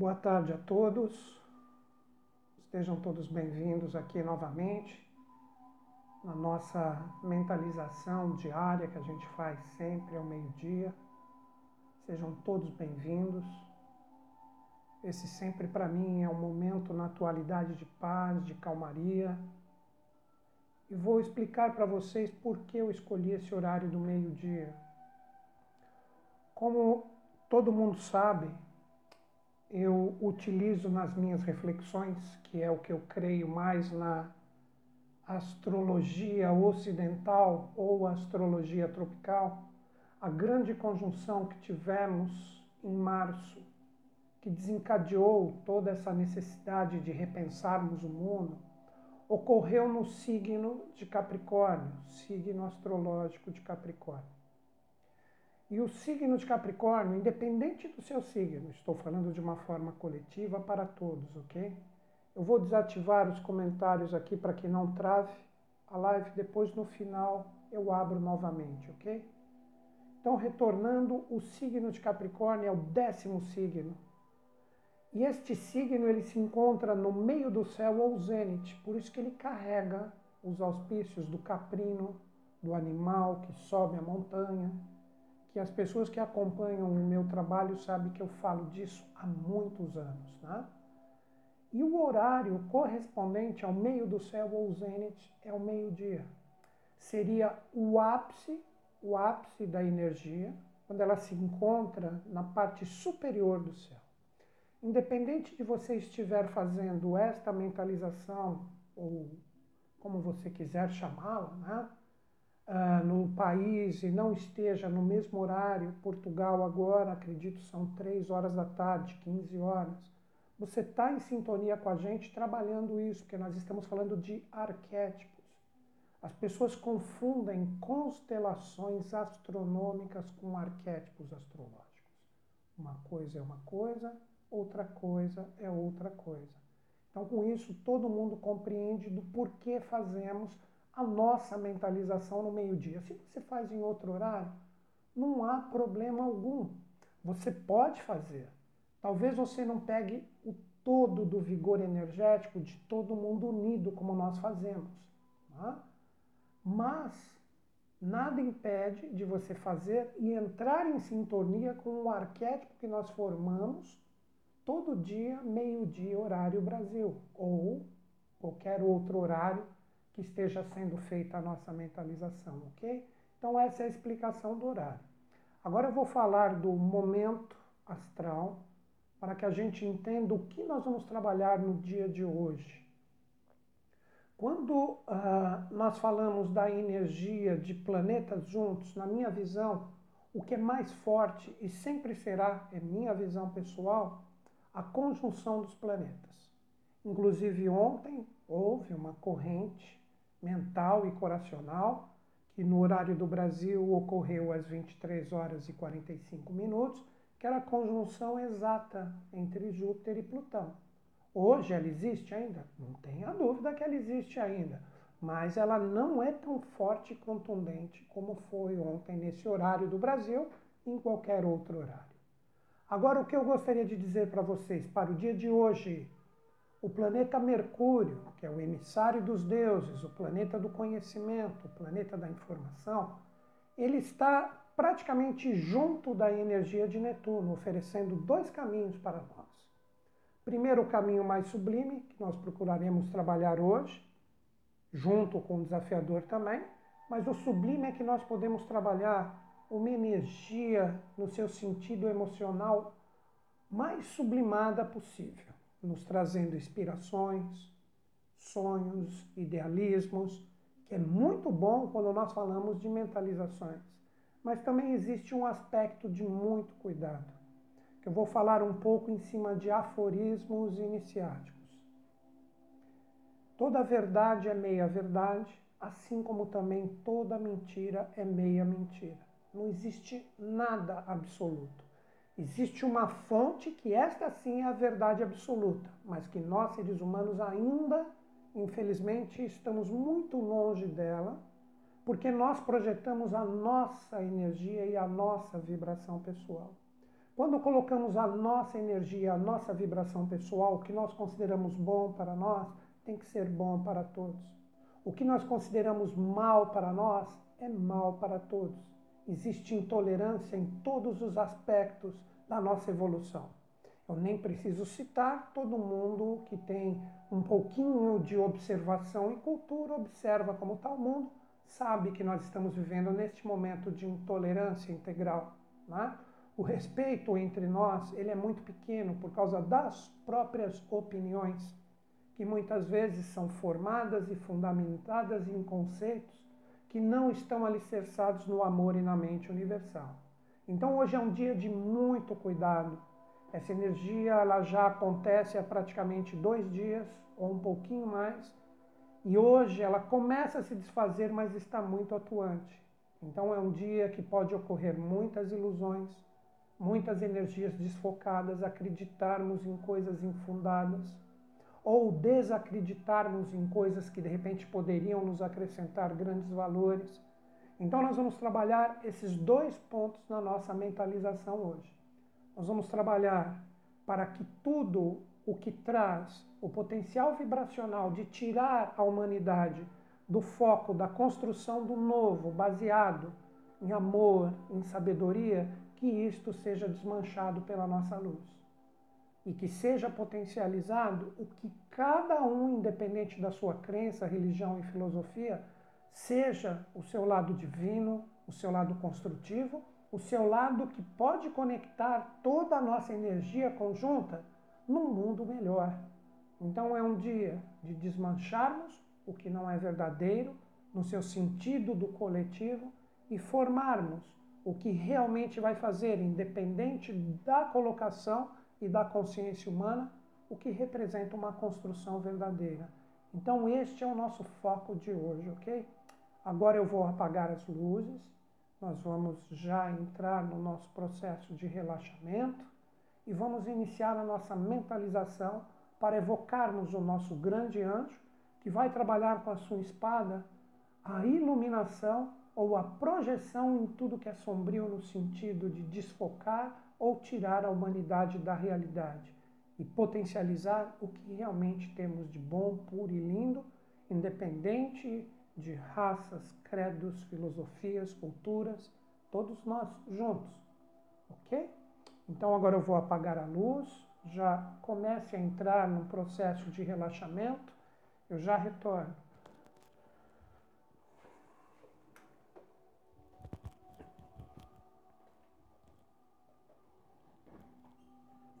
Boa tarde a todos. Estejam todos bem-vindos aqui novamente na nossa mentalização diária que a gente faz sempre ao meio-dia. Sejam todos bem-vindos. Esse sempre para mim é um momento na atualidade de paz, de calmaria. E vou explicar para vocês por que eu escolhi esse horário do meio-dia. Como todo mundo sabe, eu utilizo nas minhas reflexões, que é o que eu creio mais na astrologia ocidental ou astrologia tropical, a grande conjunção que tivemos em março, que desencadeou toda essa necessidade de repensarmos o mundo, ocorreu no signo de Capricórnio, signo astrológico de Capricórnio. E o signo de Capricórnio, independente do seu signo, estou falando de uma forma coletiva para todos, ok? Eu vou desativar os comentários aqui para que não trave a live, depois no final eu abro novamente, ok? Então, retornando, o signo de Capricórnio é o décimo signo. E este signo ele se encontra no meio do céu ou zênite, por isso que ele carrega os auspícios do caprino, do animal que sobe a montanha, que as pessoas que acompanham o meu trabalho sabem que eu falo disso há muitos anos. Né? E o horário correspondente ao meio do céu ou zênite é o meio-dia. Seria o ápice, o ápice da energia, quando ela se encontra na parte superior do céu. Independente de você estiver fazendo esta mentalização, ou como você quiser chamá-la, né? Uh, no país e não esteja no mesmo horário, Portugal agora, acredito, são 3 horas da tarde, 15 horas. Você está em sintonia com a gente trabalhando isso, porque nós estamos falando de arquétipos. As pessoas confundem constelações astronômicas com arquétipos astrológicos. Uma coisa é uma coisa, outra coisa é outra coisa. Então, com isso, todo mundo compreende do porquê fazemos a nossa mentalização no meio-dia. Se você faz em outro horário, não há problema algum. Você pode fazer. Talvez você não pegue o todo do vigor energético de todo mundo unido, como nós fazemos. Tá? Mas nada impede de você fazer e entrar em sintonia com o arquétipo que nós formamos todo dia, meio-dia, horário Brasil, ou qualquer outro horário que esteja sendo feita a nossa mentalização, ok? Então, essa é a explicação do horário. Agora eu vou falar do momento astral para que a gente entenda o que nós vamos trabalhar no dia de hoje. Quando uh, nós falamos da energia de planetas juntos, na minha visão, o que é mais forte e sempre será, é minha visão pessoal, a conjunção dos planetas. Inclusive ontem houve uma corrente mental e coracional, que no horário do Brasil ocorreu às 23 horas e 45 minutos, que era a conjunção exata entre Júpiter e Plutão. Hoje ela existe ainda? Não tenha dúvida que ela existe ainda, mas ela não é tão forte e contundente como foi ontem nesse horário do Brasil em qualquer outro horário. Agora, o que eu gostaria de dizer para vocês para o dia de hoje, o planeta Mercúrio, que é o emissário dos deuses, o planeta do conhecimento, o planeta da informação, ele está praticamente junto da energia de Netuno, oferecendo dois caminhos para nós. Primeiro, o caminho mais sublime, que nós procuraremos trabalhar hoje, junto com o desafiador também, mas o sublime é que nós podemos trabalhar uma energia no seu sentido emocional mais sublimada possível nos trazendo inspirações, sonhos, idealismos, que é muito bom quando nós falamos de mentalizações. Mas também existe um aspecto de muito cuidado, que eu vou falar um pouco em cima de aforismos iniciáticos. Toda verdade é meia verdade, assim como também toda mentira é meia mentira. Não existe nada absoluto. Existe uma fonte que esta sim é a verdade absoluta, mas que nós seres humanos ainda, infelizmente, estamos muito longe dela, porque nós projetamos a nossa energia e a nossa vibração pessoal. Quando colocamos a nossa energia, a nossa vibração pessoal, o que nós consideramos bom para nós, tem que ser bom para todos. O que nós consideramos mal para nós é mal para todos. Existe intolerância em todos os aspectos da nossa evolução. Eu nem preciso citar, todo mundo que tem um pouquinho de observação e cultura observa como está o mundo, sabe que nós estamos vivendo neste momento de intolerância integral. Né? O respeito entre nós ele é muito pequeno por causa das próprias opiniões, que muitas vezes são formadas e fundamentadas em conceitos que não estão alicerçados no amor e na mente universal. Então hoje é um dia de muito cuidado. Essa energia ela já acontece há praticamente dois dias ou um pouquinho mais, e hoje ela começa a se desfazer, mas está muito atuante. Então é um dia que pode ocorrer muitas ilusões, muitas energias desfocadas, acreditarmos em coisas infundadas ou desacreditarmos em coisas que de repente poderiam nos acrescentar grandes valores. Então nós vamos trabalhar esses dois pontos na nossa mentalização hoje. Nós vamos trabalhar para que tudo o que traz o potencial vibracional de tirar a humanidade do foco da construção do novo, baseado em amor, em sabedoria, que isto seja desmanchado pela nossa luz. E que seja potencializado o que cada um, independente da sua crença, religião e filosofia, seja o seu lado divino, o seu lado construtivo, o seu lado que pode conectar toda a nossa energia conjunta num mundo melhor. Então é um dia de desmancharmos o que não é verdadeiro, no seu sentido do coletivo, e formarmos o que realmente vai fazer, independente da colocação e da consciência humana, o que representa uma construção verdadeira. Então, este é o nosso foco de hoje, ok? Agora eu vou apagar as luzes, nós vamos já entrar no nosso processo de relaxamento e vamos iniciar a nossa mentalização para evocarmos o nosso grande anjo que vai trabalhar com a sua espada a iluminação ou a projeção em tudo que é sombrio no sentido de desfocar ou tirar a humanidade da realidade e potencializar o que realmente temos de bom, puro e lindo, independente de raças, credos, filosofias, culturas, todos nós juntos, ok? Então agora eu vou apagar a luz, já comece a entrar num processo de relaxamento, eu já retorno.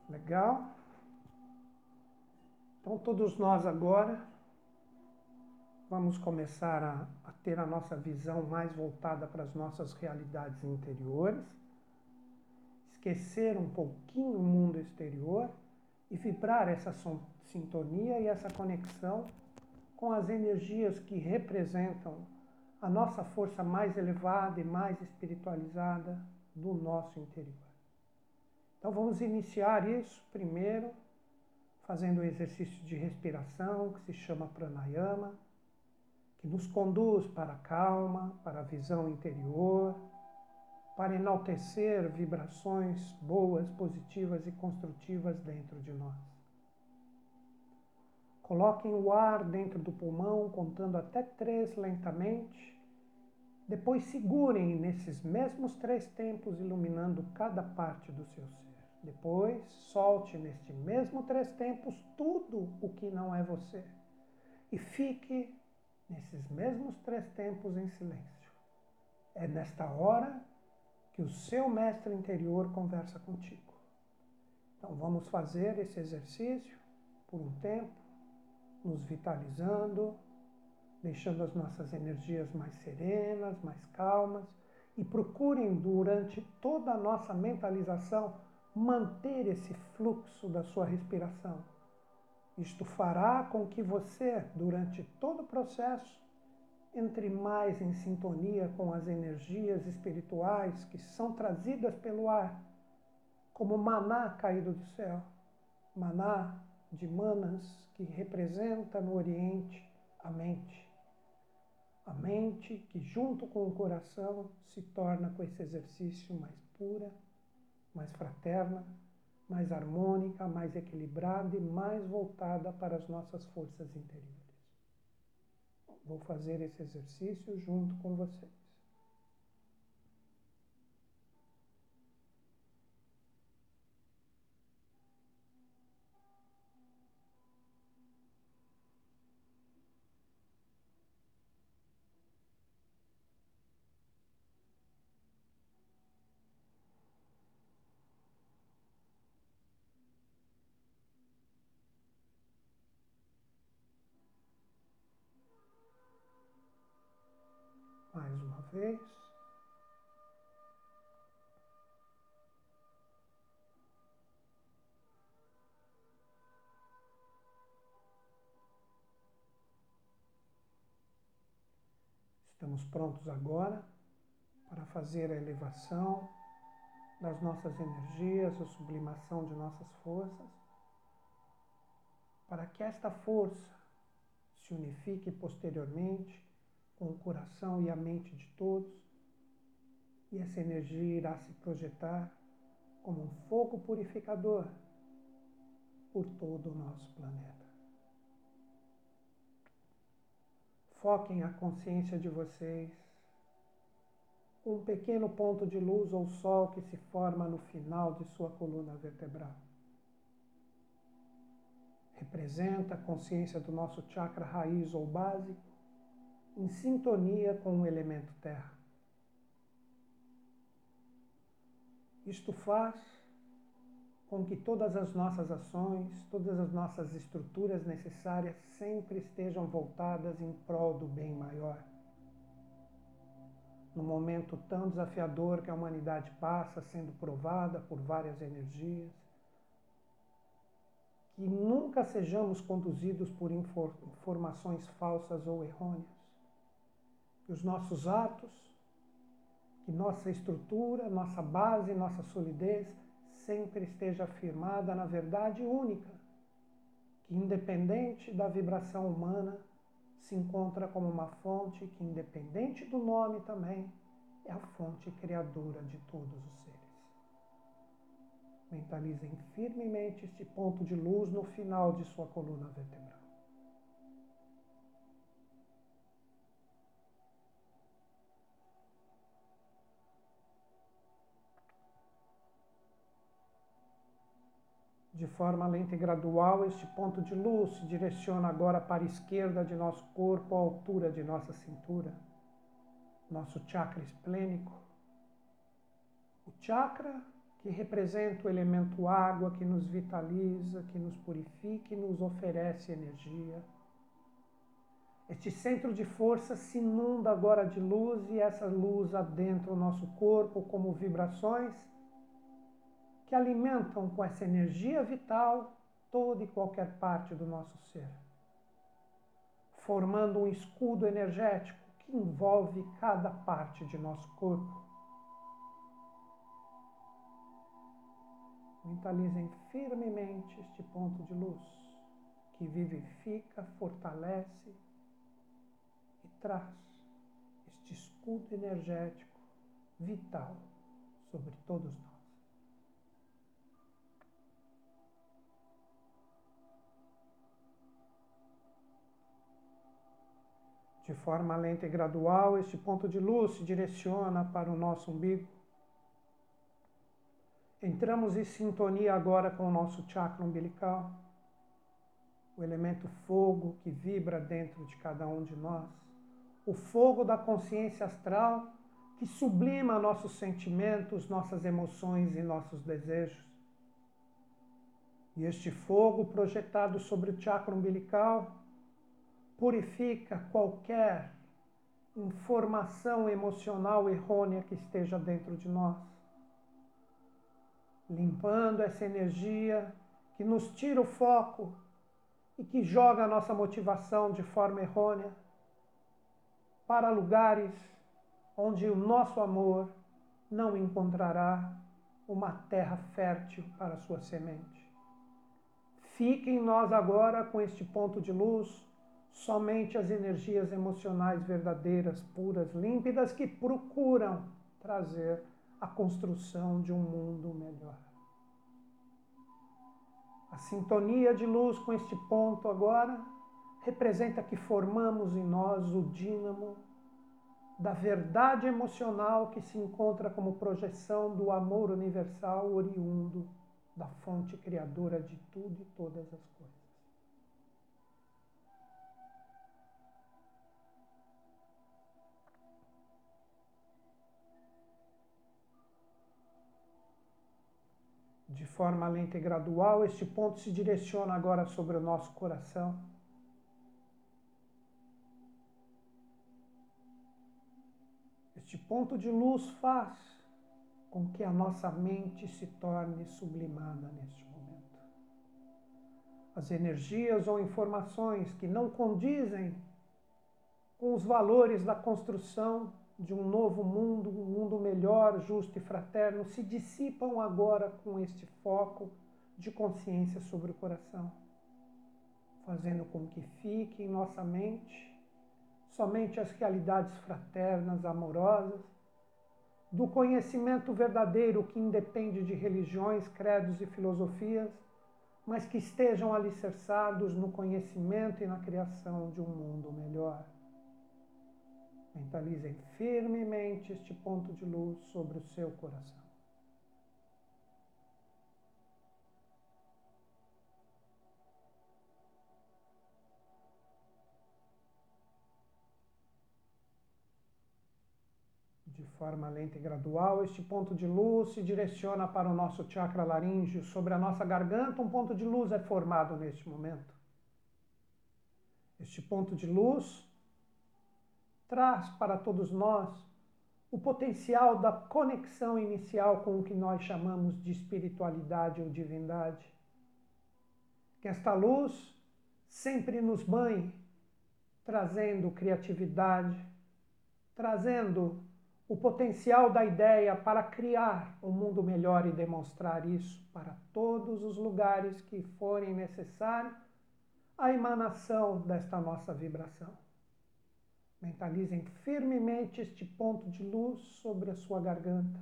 Legal? Então, todos nós agora vamos começar a, a, ter a nossa visão mais voltada para as nossas realidades interiores, esquecer um pouquinho o mundo exterior e vibrar essa sintonia e essa conexão com as energias que representam a nossa força mais elevada e mais espiritualizada do nosso interior. Então vamos iniciar isso primeiro fazendo o exercício de respiração que se chama pranayama, que nos conduz para a calma, para a visão interior, para enaltecer vibrações boas, positivas e construtivas dentro de nós. Coloquem o ar dentro do pulmão, contando até três lentamente depois segurem nesses mesmos três tempos, iluminando cada parte do seu ser. Depois solte neste mesmo três tempos tudo o que não é você. E fique nesses mesmos três tempos em silêncio. É nesta hora que o seu mestre interior conversa contigo. Então vamos fazer esse exercício por um tempo, nos vitalizando, deixando as nossas energias mais serenas, mais calmas e procurem durante toda a nossa mentalização manter esse fluxo da sua respiração. Isto fará com que você, durante todo o processo, entre mais em sintonia com as energias espirituais que são trazidas pelo ar, como maná caído do céu, maná de manas que representa no Oriente a mente. A mente que, junto com o coração, se torna com esse exercício mais pura mais fraterna, mais harmônica, mais equilibrada e mais voltada para as nossas forças interiores. Vou fazer esse exercício junto com vocês. Vez. Estamos prontos agora para fazer a elevação das nossas energias, a sublimação de nossas forças, para que esta força se unifique posteriormente com o coração e a mente de todos, e essa energia irá se projetar como um fogo purificador por todo o nosso planeta. Foquem a consciência de vocês um pequeno ponto de luz ou sol que se forma no final de sua coluna vertebral. Representa a consciência do nosso chakra raiz ou básico em sintonia com o elemento terra. Isto faz com que todas as nossas ações, todas as nossas estruturas necessárias sempre estejam voltadas em prol do bem maior. No momento tão desafiador que a humanidade passa, sendo provada por várias energias, que nunca sejamos conduzidos por informações falsas ou errôneas os nossos atos, que nossa estrutura, nossa base, nossa solidez sempre esteja firmada na verdade única, que independente da vibração humana, se encontra como uma fonte que, independente do nome também, é a fonte criadora de todos os seres. Mentalizem firmemente este ponto de luz no final de sua coluna vertebral. De forma lenta e gradual, este ponto de luz se direciona agora para a esquerda de nosso corpo, à altura de nossa cintura, nosso chakra esplênico. O chakra que representa o elemento água, que nos vitaliza, que nos purifica e nos oferece energia. Este centro de força se inunda agora de luz e essa luz adentra o nosso corpo como vibrações que alimentam com essa energia vital toda e qualquer parte do nosso ser, formando um escudo energético que envolve cada parte de nosso corpo. Mentalizem firmemente este ponto de luz que vivifica, fortalece e traz este escudo energético vital sobre todos nós. De forma lenta e gradual, este ponto de luz se direciona para o nosso umbigo. Entramos em sintonia agora com o nosso chakra umbilical, o elemento fogo que vibra dentro de cada um de nós, o fogo da consciência astral que sublima nossos sentimentos, nossas emoções e nossos desejos. E este fogo projetado sobre o chakra umbilical purifica qualquer informação emocional errônea que esteja dentro de nós, limpando essa energia que nos tira o foco e que joga a nossa motivação de forma errônea para lugares onde o nosso amor não encontrará uma terra fértil para sua semente. Fique em nós agora com este ponto de luz somente as energias emocionais verdadeiras, puras, límpidas, que procuram trazer a construção de um mundo melhor. A sintonia de luz com este ponto agora representa que formamos em nós o dínamo da verdade emocional que se encontra como projeção do amor universal oriundo da fonte criadora de tudo e todas as coisas. De forma lenta e gradual, este ponto se direciona agora sobre o nosso coração Este ponto de luz faz com que a nossa mente se torne sublimada neste momento. As energias ou informações que não condizem com os valores da construção de um novo mundo, um mundo melhor, justo e fraterno, se dissipam agora com este foco de consciência sobre o coração, fazendo com que fique em nossa mente somente as realidades fraternas, amorosas, do conhecimento verdadeiro que independe de religiões, credos e filosofias, mas que estejam alicerçados no conhecimento e na criação de um mundo melhor. Mentalizem firmemente este ponto de luz sobre o seu coração. De forma lenta e gradual, este ponto de luz se direciona para o nosso chakra laríngeo. Sobre a nossa garganta, um ponto de luz é formado neste momento. Este ponto de luz traz para todos nós o potencial da conexão inicial com o que nós chamamos de espiritualidade ou divindade. Que esta luz sempre nos banhe, trazendo criatividade, trazendo o potencial da ideia para criar um mundo melhor e demonstrar isso para todos os lugares que forem necessário a emanação desta nossa vibração. Mentalizem firmemente este ponto de luz sobre a sua garganta,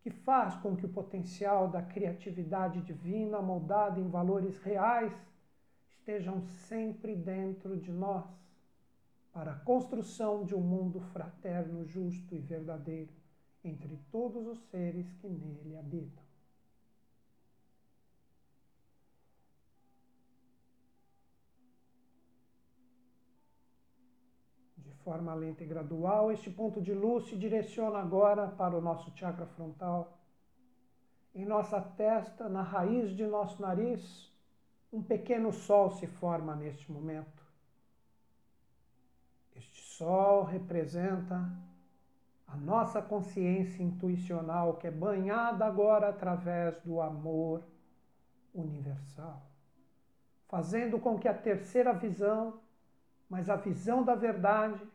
que faz com que o potencial da criatividade divina, moldada em valores reais, estejam sempre dentro de nós para a construção de um mundo fraterno, justo e verdadeiro entre todos os seres que nele habitam. Forma lenta e gradual, este ponto de luz se direciona agora para o nosso chakra frontal. Em nossa testa, na raiz de nosso nariz, um pequeno sol se forma neste momento. Sol representa a nossa consciência intuicional que é banhada agora através do amor universal, fazendo com que a terceira visão, mas a visão da verdade,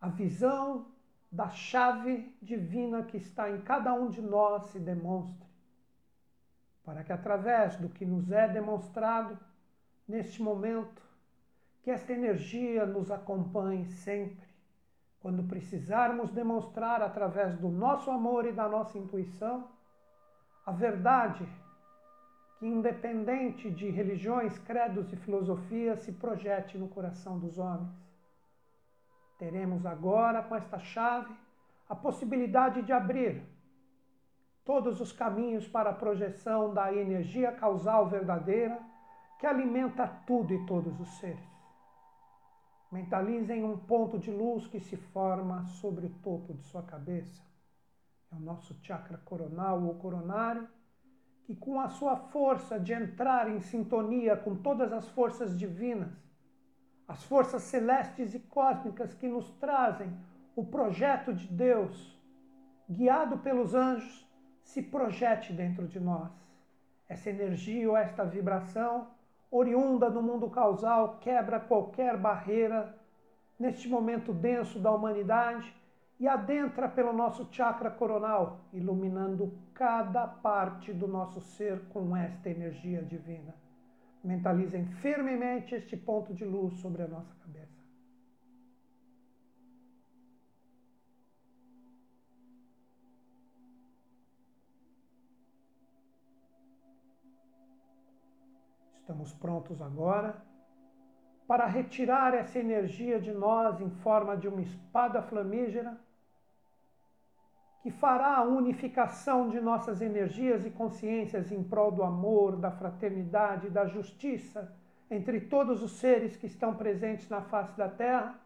a visão da chave divina que está em cada um de nós se demonstre, para que através do que nos é demonstrado neste momento, que esta energia nos acompanhe sempre, quando precisarmos demonstrar através do nosso amor e da nossa intuição a verdade que, independente de religiões, credos e filosofias, se projete no coração dos homens. Teremos agora, com esta chave, a possibilidade de abrir todos os caminhos para a projeção da energia causal verdadeira que alimenta tudo e todos os seres. Mentalizem um ponto de luz que se forma sobre o topo de sua cabeça. É o nosso chakra coronal ou coronário, que com a sua força de entrar em sintonia com todas as forças divinas, as forças celestes e cósmicas que nos trazem o projeto de Deus, guiado pelos anjos, se projete dentro de nós. Essa energia ou esta vibração oriunda do mundo causal, quebra qualquer barreira neste momento denso da humanidade e adentra pelo nosso chakra coronal, iluminando cada parte do nosso ser com esta energia divina. Mentalizem firmemente este ponto de luz sobre a nossa cabeça. Estamos prontos agora para retirar essa energia de nós em forma de uma espada flamígera que fará a unificação de nossas energias e consciências em prol do amor, da fraternidade, da justiça entre todos os seres que estão presentes na face da Terra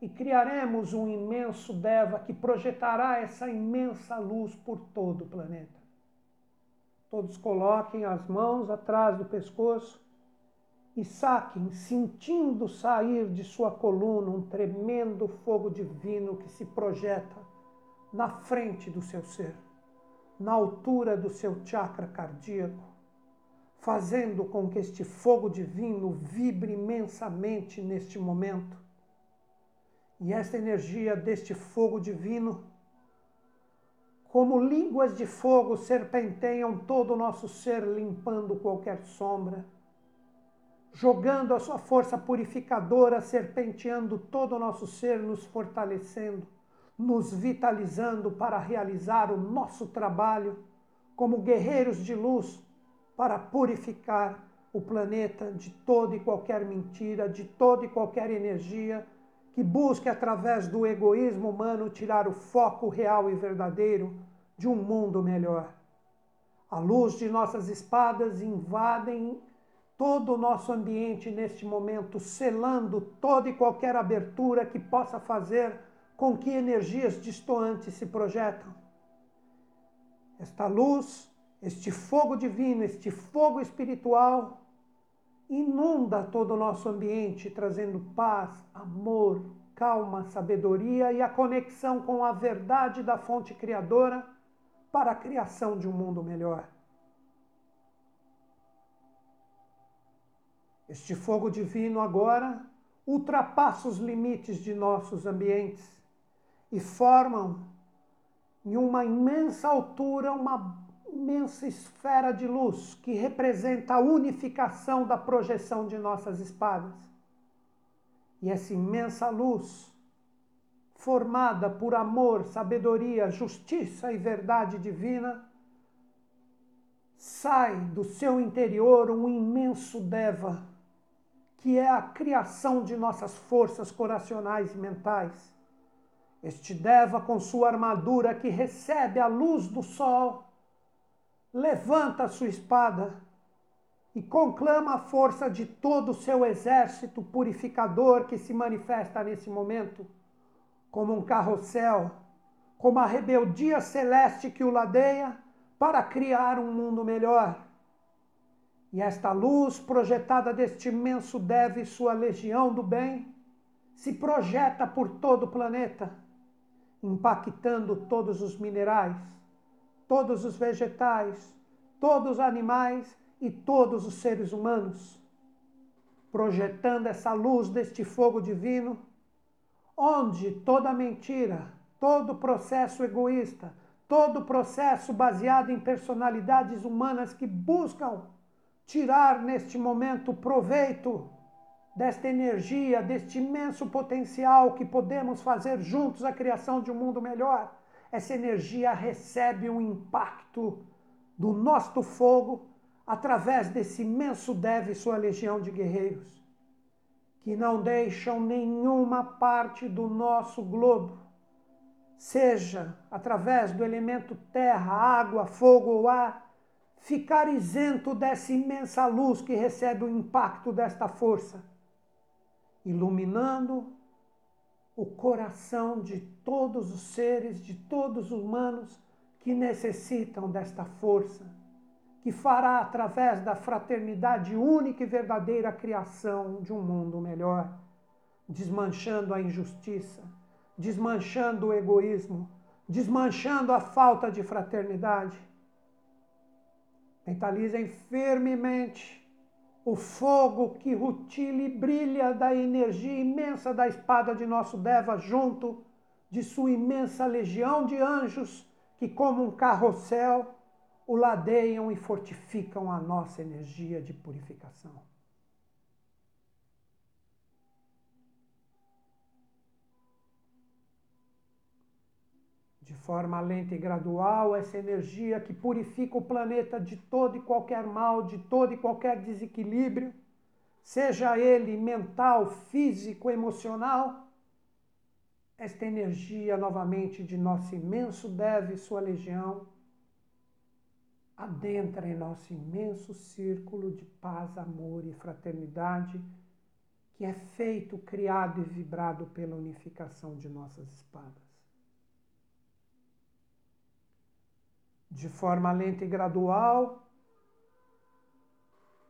e criaremos um imenso Deva que projetará essa imensa luz por todo o planeta. Todos coloquem as mãos atrás do pescoço e saquem, sentindo sair de sua coluna um tremendo fogo divino que se projeta na frente do seu ser, na altura do seu chakra cardíaco, fazendo com que este fogo divino vibre imensamente neste momento. E esta energia deste fogo divino, como línguas de fogo, serpenteiam todo o nosso ser, limpando qualquer sombra jogando a sua força purificadora, serpenteando todo o nosso ser, nos fortalecendo, nos vitalizando para realizar o nosso trabalho como guerreiros de luz para purificar o planeta de toda e qualquer mentira, de toda e qualquer energia que busque, através do egoísmo humano, tirar o foco real e verdadeiro de um mundo melhor. A luz de nossas espadas invadem todo o nosso ambiente neste momento, selando toda e qualquer abertura que possa fazer com que energias distoantes se projetam. Esta luz, este fogo divino, este fogo espiritual inunda todo o nosso ambiente, trazendo paz, amor, calma, sabedoria e a conexão com a verdade da fonte criadora para a criação de um mundo melhor. Este fogo divino agora ultrapassa os limites de nossos ambientes e formam em uma imensa altura uma imensa esfera de luz que representa a unificação da projeção de nossas espadas. E essa imensa luz, formada por amor, sabedoria, justiça e verdade divina, sai do seu interior um imenso Deva que é a criação de nossas forças coracionais e mentais. Este Deva, com sua armadura que recebe a luz do sol, levanta a sua espada e conclama a força de todo o seu exército purificador que se manifesta nesse momento, como um carrossel, como a rebeldia celeste que o ladeia para criar um mundo melhor. E esta luz projetada deste imenso Deve e sua legião do bem se projeta por todo o planeta, impactando todos os minerais, todos os vegetais, todos os animais e todos os seres humanos, projetando essa luz deste fogo divino, onde toda mentira, todo processo egoísta, todo processo baseado em personalidades humanas que buscam tirar neste momento proveito desta energia, deste imenso potencial que podemos fazer juntos a criação de um mundo melhor. Essa energia recebe um impacto do nosso fogo através desse imenso Deve sua legião de guerreiros, que não deixam nenhuma parte do nosso globo, seja através do elemento terra, água, fogo ou ar, ficar isento dessa imensa luz que recebe o impacto desta força, iluminando o coração de todos os seres, de todos os humanos que necessitam desta força, que fará através da fraternidade única e verdadeira a criação de um mundo melhor, desmanchando a injustiça, desmanchando o egoísmo, desmanchando a falta de fraternidade. Mentalizem firmemente o fogo que rutila e brilha da energia imensa da espada de nosso Deva junto de sua imensa legião de anjos que, como um carrossel, o ladeiam e fortificam a nossa energia de purificação. De forma lenta e gradual, essa energia que purifica o planeta de todo e qualquer mal, de todo e qualquer desequilíbrio, seja ele mental, físico, emocional, esta energia novamente de nosso imenso deve sua legião adentra em nosso imenso círculo de paz, amor e fraternidade que é feito, criado e vibrado pela unificação de nossas espadas. De forma lenta e gradual,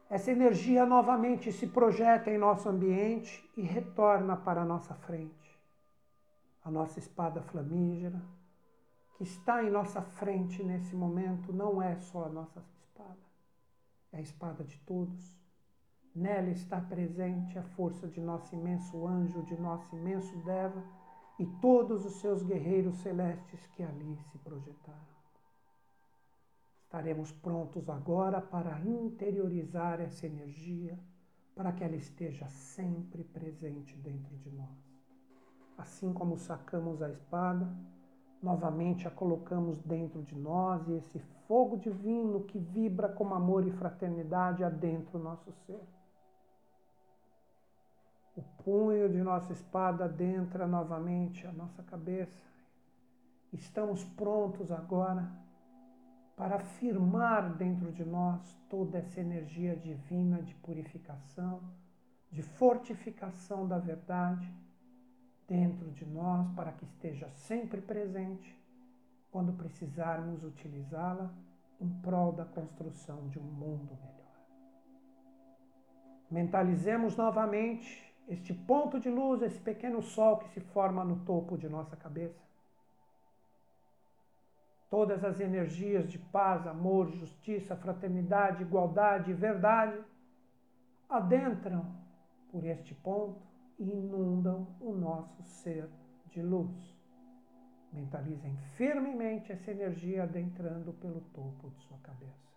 essa energia novamente se projeta em nosso ambiente e retorna para a nossa frente a nossa espada flamígera, que está em nossa frente nesse momento, não é só a nossa espada, é a espada de todos. Nela está presente a força de nosso imenso anjo, de nosso imenso Deva e todos os seus guerreiros celestes que ali se projetaram. Estaremos prontos agora para interiorizar essa energia, para que ela esteja sempre presente dentro de nós assim como sacamos a espada, novamente a colocamos dentro de nós e esse fogo divino que vibra como amor e fraternidade adentra o nosso ser. O punho de nossa espada adentra novamente a nossa cabeça. Estamos prontos agora para afirmar dentro de nós toda essa energia divina de purificação, de fortificação da verdade dentro de nós para que esteja sempre presente quando precisarmos utilizá-la em prol da construção de um mundo melhor. Mentalizemos novamente este ponto de luz, esse pequeno sol que se forma no topo de nossa cabeça. Todas as energias de paz, amor, justiça, fraternidade, igualdade e verdade adentram por este ponto e inundam o nosso ser de luz. Mentalizem firmemente essa energia adentrando pelo topo de sua cabeça.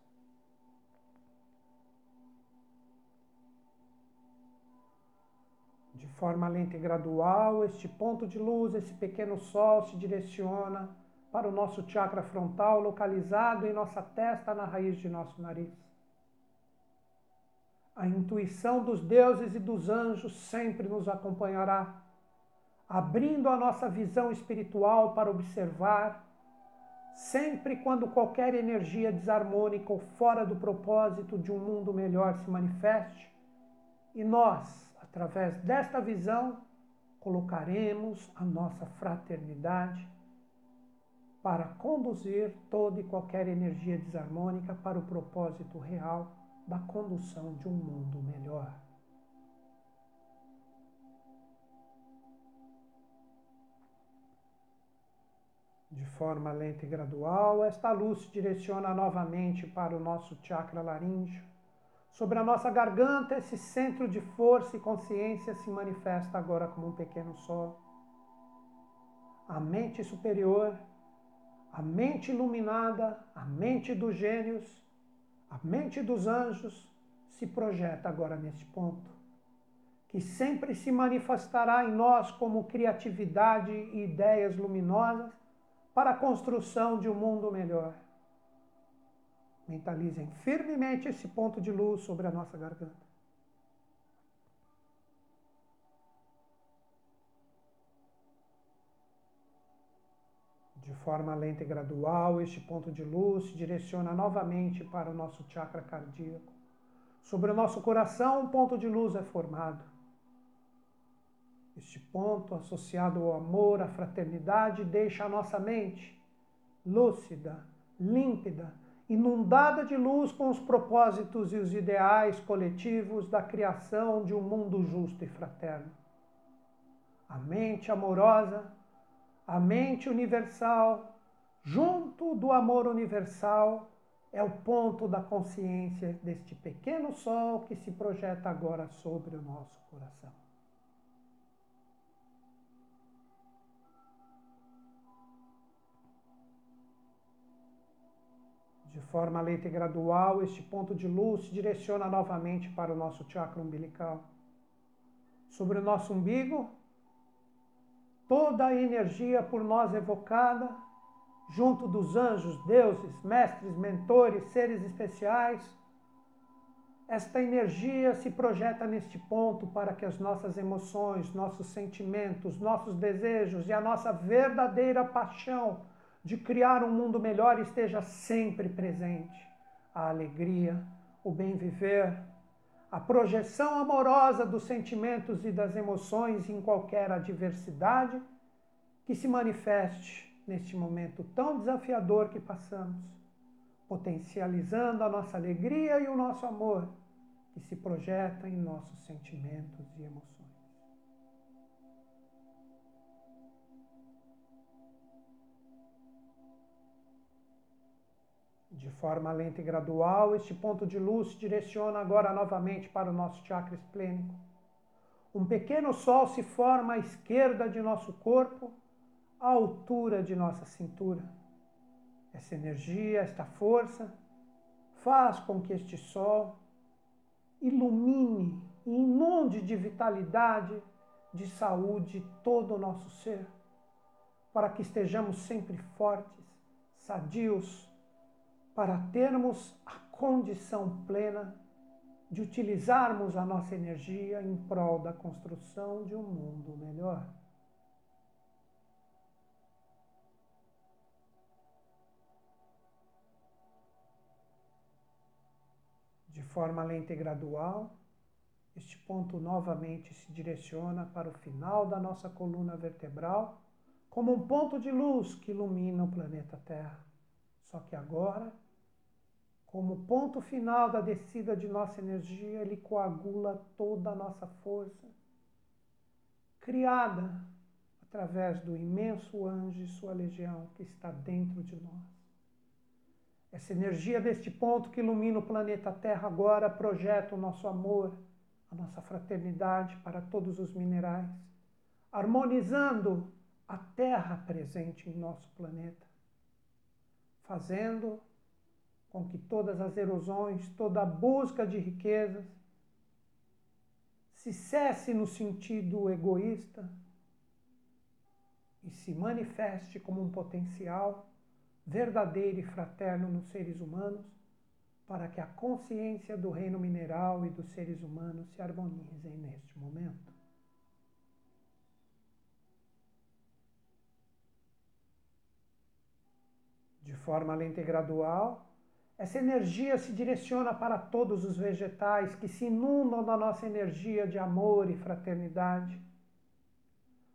De forma lenta e gradual, este ponto de luz, esse pequeno sol, se direciona para o nosso chakra frontal, localizado em nossa testa, na raiz de nosso nariz. A intuição dos deuses e dos anjos sempre nos acompanhará, abrindo a nossa visão espiritual para observar, sempre quando qualquer energia desarmônica ou fora do propósito de um mundo melhor se manifeste, e nós, através desta visão, colocaremos a nossa fraternidade para conduzir toda e qualquer energia desarmônica para o propósito real da condução de um mundo melhor. De forma lenta e gradual, esta luz se direciona novamente para o nosso chakra laríngeo. Sobre a nossa garganta, esse centro de força e consciência se manifesta agora como um pequeno sol. A mente superior, a mente iluminada, a mente dos gênios, a mente dos anjos se projeta agora neste ponto, que sempre se manifestará em nós como criatividade e ideias luminosas para a construção de um mundo melhor. Mentalizem firmemente esse ponto de luz sobre a nossa garganta. De forma lenta e gradual, este ponto de luz se direciona novamente para o nosso chakra cardíaco. Sobre o nosso coração, um ponto de luz é formado. Este ponto, associado ao amor, à fraternidade, deixa a nossa mente lúcida, límpida, inundada de luz com os propósitos e os ideais coletivos da criação de um mundo justo e fraterno. A mente amorosa a mente universal, junto do amor universal, é o ponto da consciência deste pequeno sol que se projeta agora sobre o nosso coração. De forma lenta e gradual, este ponto de luz se direciona novamente para o nosso chakra umbilical. Sobre o nosso umbigo, toda a energia por nós evocada junto dos anjos, deuses, mestres, mentores, seres especiais. Esta energia se projeta neste ponto para que as nossas emoções, nossos sentimentos, nossos desejos e a nossa verdadeira paixão de criar um mundo melhor esteja sempre presente. A alegria, o bem viver, a projeção amorosa dos sentimentos e das emoções em qualquer adversidade que se manifeste neste momento tão desafiador que passamos, potencializando a nossa alegria e o nosso amor que se projeta em nossos sentimentos e emoções. De forma lenta e gradual, este ponto de luz direciona agora novamente para o nosso chakra esplênico. Um pequeno sol se forma à esquerda de nosso corpo, à altura de nossa cintura. Essa energia, esta força, faz com que este sol ilumine e inunde de vitalidade, de saúde todo o nosso ser, para que estejamos sempre fortes, sadios, para termos a condição plena de utilizarmos a nossa energia em prol da construção de um mundo melhor. De forma lenta e gradual, este ponto novamente se direciona para o final da nossa coluna vertebral, como um ponto de luz que ilumina o planeta Terra. Só que agora como ponto final da descida de nossa energia, ele coagula toda a nossa força, criada através do imenso anjo e sua legião que está dentro de nós. Essa energia deste ponto que ilumina o planeta Terra agora projeta o nosso amor, a nossa fraternidade para todos os minerais, harmonizando a Terra presente em nosso planeta, fazendo com que todas as erosões, toda a busca de riquezas se cesse no sentido egoísta e se manifeste como um potencial verdadeiro e fraterno nos seres humanos, para que a consciência do reino mineral e dos seres humanos se harmonizem neste momento. De forma lenta e gradual, essa energia se direciona para todos os vegetais que se inundam da nossa energia de amor e fraternidade,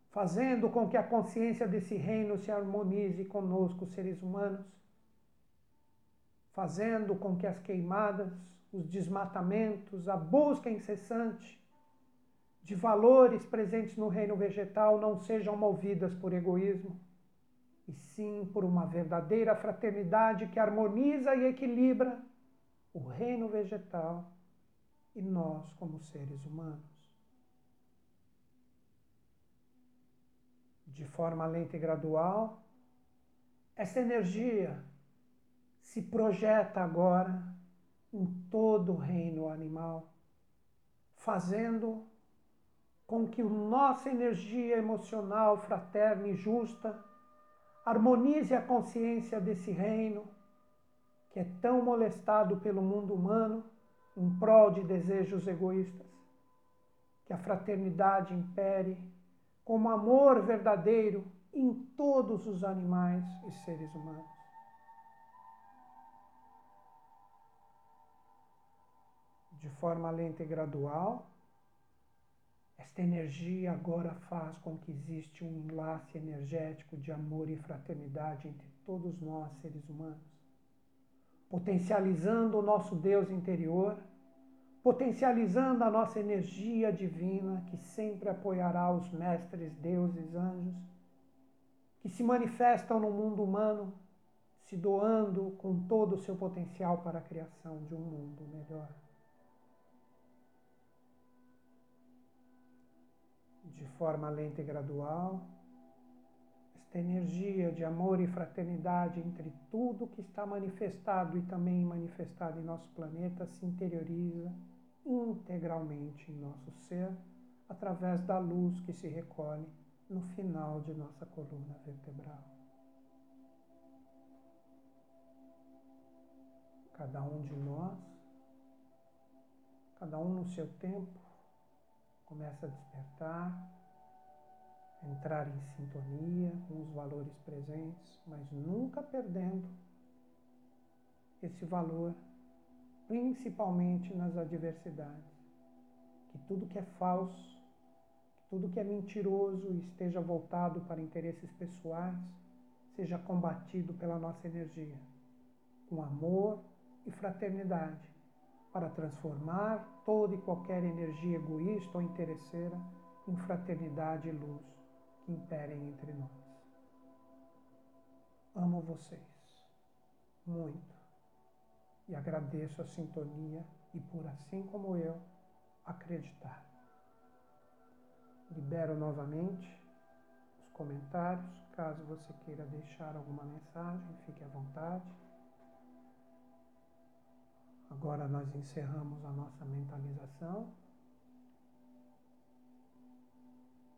fazendo com que a consciência desse reino se harmonize conosco, seres humanos, fazendo com que as queimadas, os desmatamentos, a busca incessante de valores presentes no reino vegetal não sejam movidas por egoísmo e sim por uma verdadeira fraternidade que harmoniza e equilibra o reino vegetal e nós como seres humanos. De forma lenta e gradual, essa energia se projeta agora em todo o reino animal, fazendo com que nossa energia emocional fraterna e justa harmonize a consciência desse reino que é tão molestado pelo mundo humano em prol de desejos egoístas. Que a fraternidade impere como amor verdadeiro em todos os animais e seres humanos. De forma lenta e gradual, esta energia agora faz com que exista um enlace energético de amor e fraternidade entre todos nós, seres humanos, potencializando o nosso Deus interior, potencializando a nossa energia divina que sempre apoiará os mestres, deuses, anjos, que se manifestam no mundo humano, se doando com todo o seu potencial para a criação de um mundo melhor. de forma lenta e gradual, esta energia de amor e fraternidade entre tudo que está manifestado e também manifestado em nosso planeta se interioriza integralmente em nosso ser através da luz que se recolhe no final de nossa coluna vertebral. Cada um de nós, cada um no seu tempo, começa a despertar, entrar em sintonia com os valores presentes, mas nunca perdendo esse valor, principalmente nas adversidades. Que tudo que é falso, que tudo que é mentiroso e esteja voltado para interesses pessoais, seja combatido pela nossa energia, com amor e fraternidade, para transformar toda e qualquer energia egoísta ou interesseira em fraternidade e luz que imperem entre nós. Amo vocês muito e agradeço a sintonia e por assim como eu acreditar. Libero novamente os comentários, caso você queira deixar alguma mensagem, fique à vontade. Agora nós encerramos a nossa mentalização